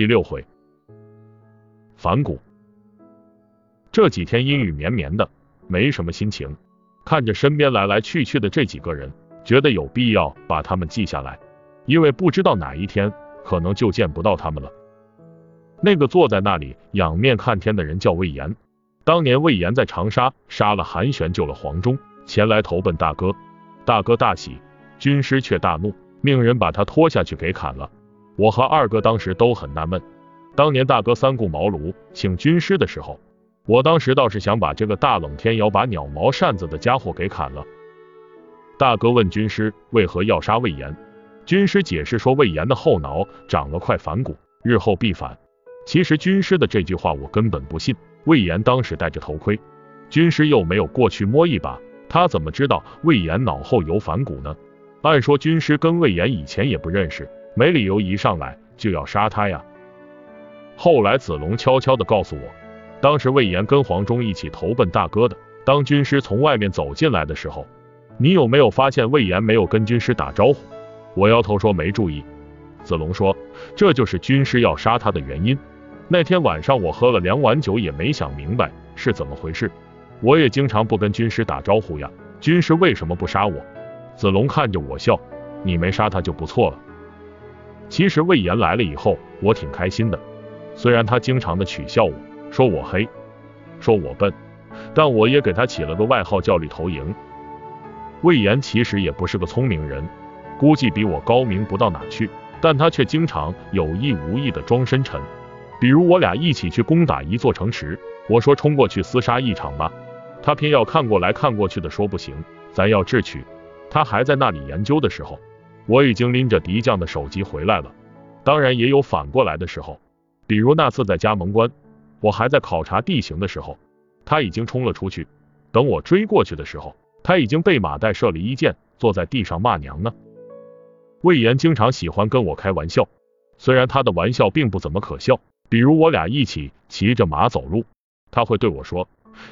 第六回，反骨。这几天阴雨绵绵的，没什么心情。看着身边来来去去的这几个人，觉得有必要把他们记下来，因为不知道哪一天可能就见不到他们了。那个坐在那里仰面看天的人叫魏延，当年魏延在长沙杀了韩玄，救了黄忠，前来投奔大哥。大哥大喜，军师却大怒，命人把他拖下去给砍了。我和二哥当时都很纳闷，当年大哥三顾茅庐请军师的时候，我当时倒是想把这个大冷天要把鸟毛扇子的家伙给砍了。大哥问军师为何要杀魏延，军师解释说魏延的后脑长了块反骨，日后必反。其实军师的这句话我根本不信，魏延当时戴着头盔，军师又没有过去摸一把，他怎么知道魏延脑后有反骨呢？按说军师跟魏延以前也不认识。没理由一上来就要杀他呀。后来子龙悄悄的告诉我，当时魏延跟黄忠一起投奔大哥的。当军师从外面走进来的时候，你有没有发现魏延没有跟军师打招呼？我摇头说没注意。子龙说，这就是军师要杀他的原因。那天晚上我喝了两碗酒，也没想明白是怎么回事。我也经常不跟军师打招呼呀，军师为什么不杀我？子龙看着我笑，你没杀他就不错了。其实魏延来了以后，我挺开心的。虽然他经常的取笑我，说我黑，说我笨，但我也给他起了个外号叫绿头蝇。魏延其实也不是个聪明人，估计比我高明不到哪去，但他却经常有意无意的装深沉。比如我俩一起去攻打一座城池，我说冲过去厮杀一场吧，他偏要看过来看过去的说不行，咱要智取。他还在那里研究的时候。我已经拎着敌将的首级回来了，当然也有反过来的时候，比如那次在加盟关，我还在考察地形的时候，他已经冲了出去，等我追过去的时候，他已经被马岱射了一箭，坐在地上骂娘呢。魏延经常喜欢跟我开玩笑，虽然他的玩笑并不怎么可笑，比如我俩一起骑着马走路，他会对我说：“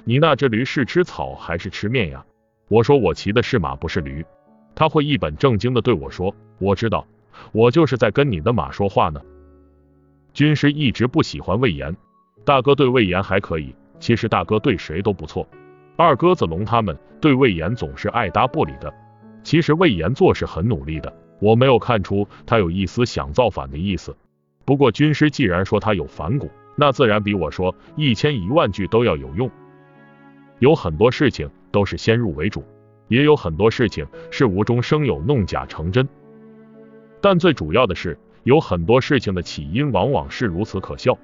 你那只驴是吃草还是吃面呀？”我说：“我骑的是马，不是驴。”他会一本正经的对我说：“我知道，我就是在跟你的马说话呢。”军师一直不喜欢魏延，大哥对魏延还可以，其实大哥对谁都不错。二哥子龙他们对魏延总是爱搭不理的。其实魏延做事很努力的，我没有看出他有一丝想造反的意思。不过军师既然说他有反骨，那自然比我说一千一万句都要有用。有很多事情都是先入为主。也有很多事情是无中生有，弄假成真。但最主要的是，有很多事情的起因往往是如此可笑，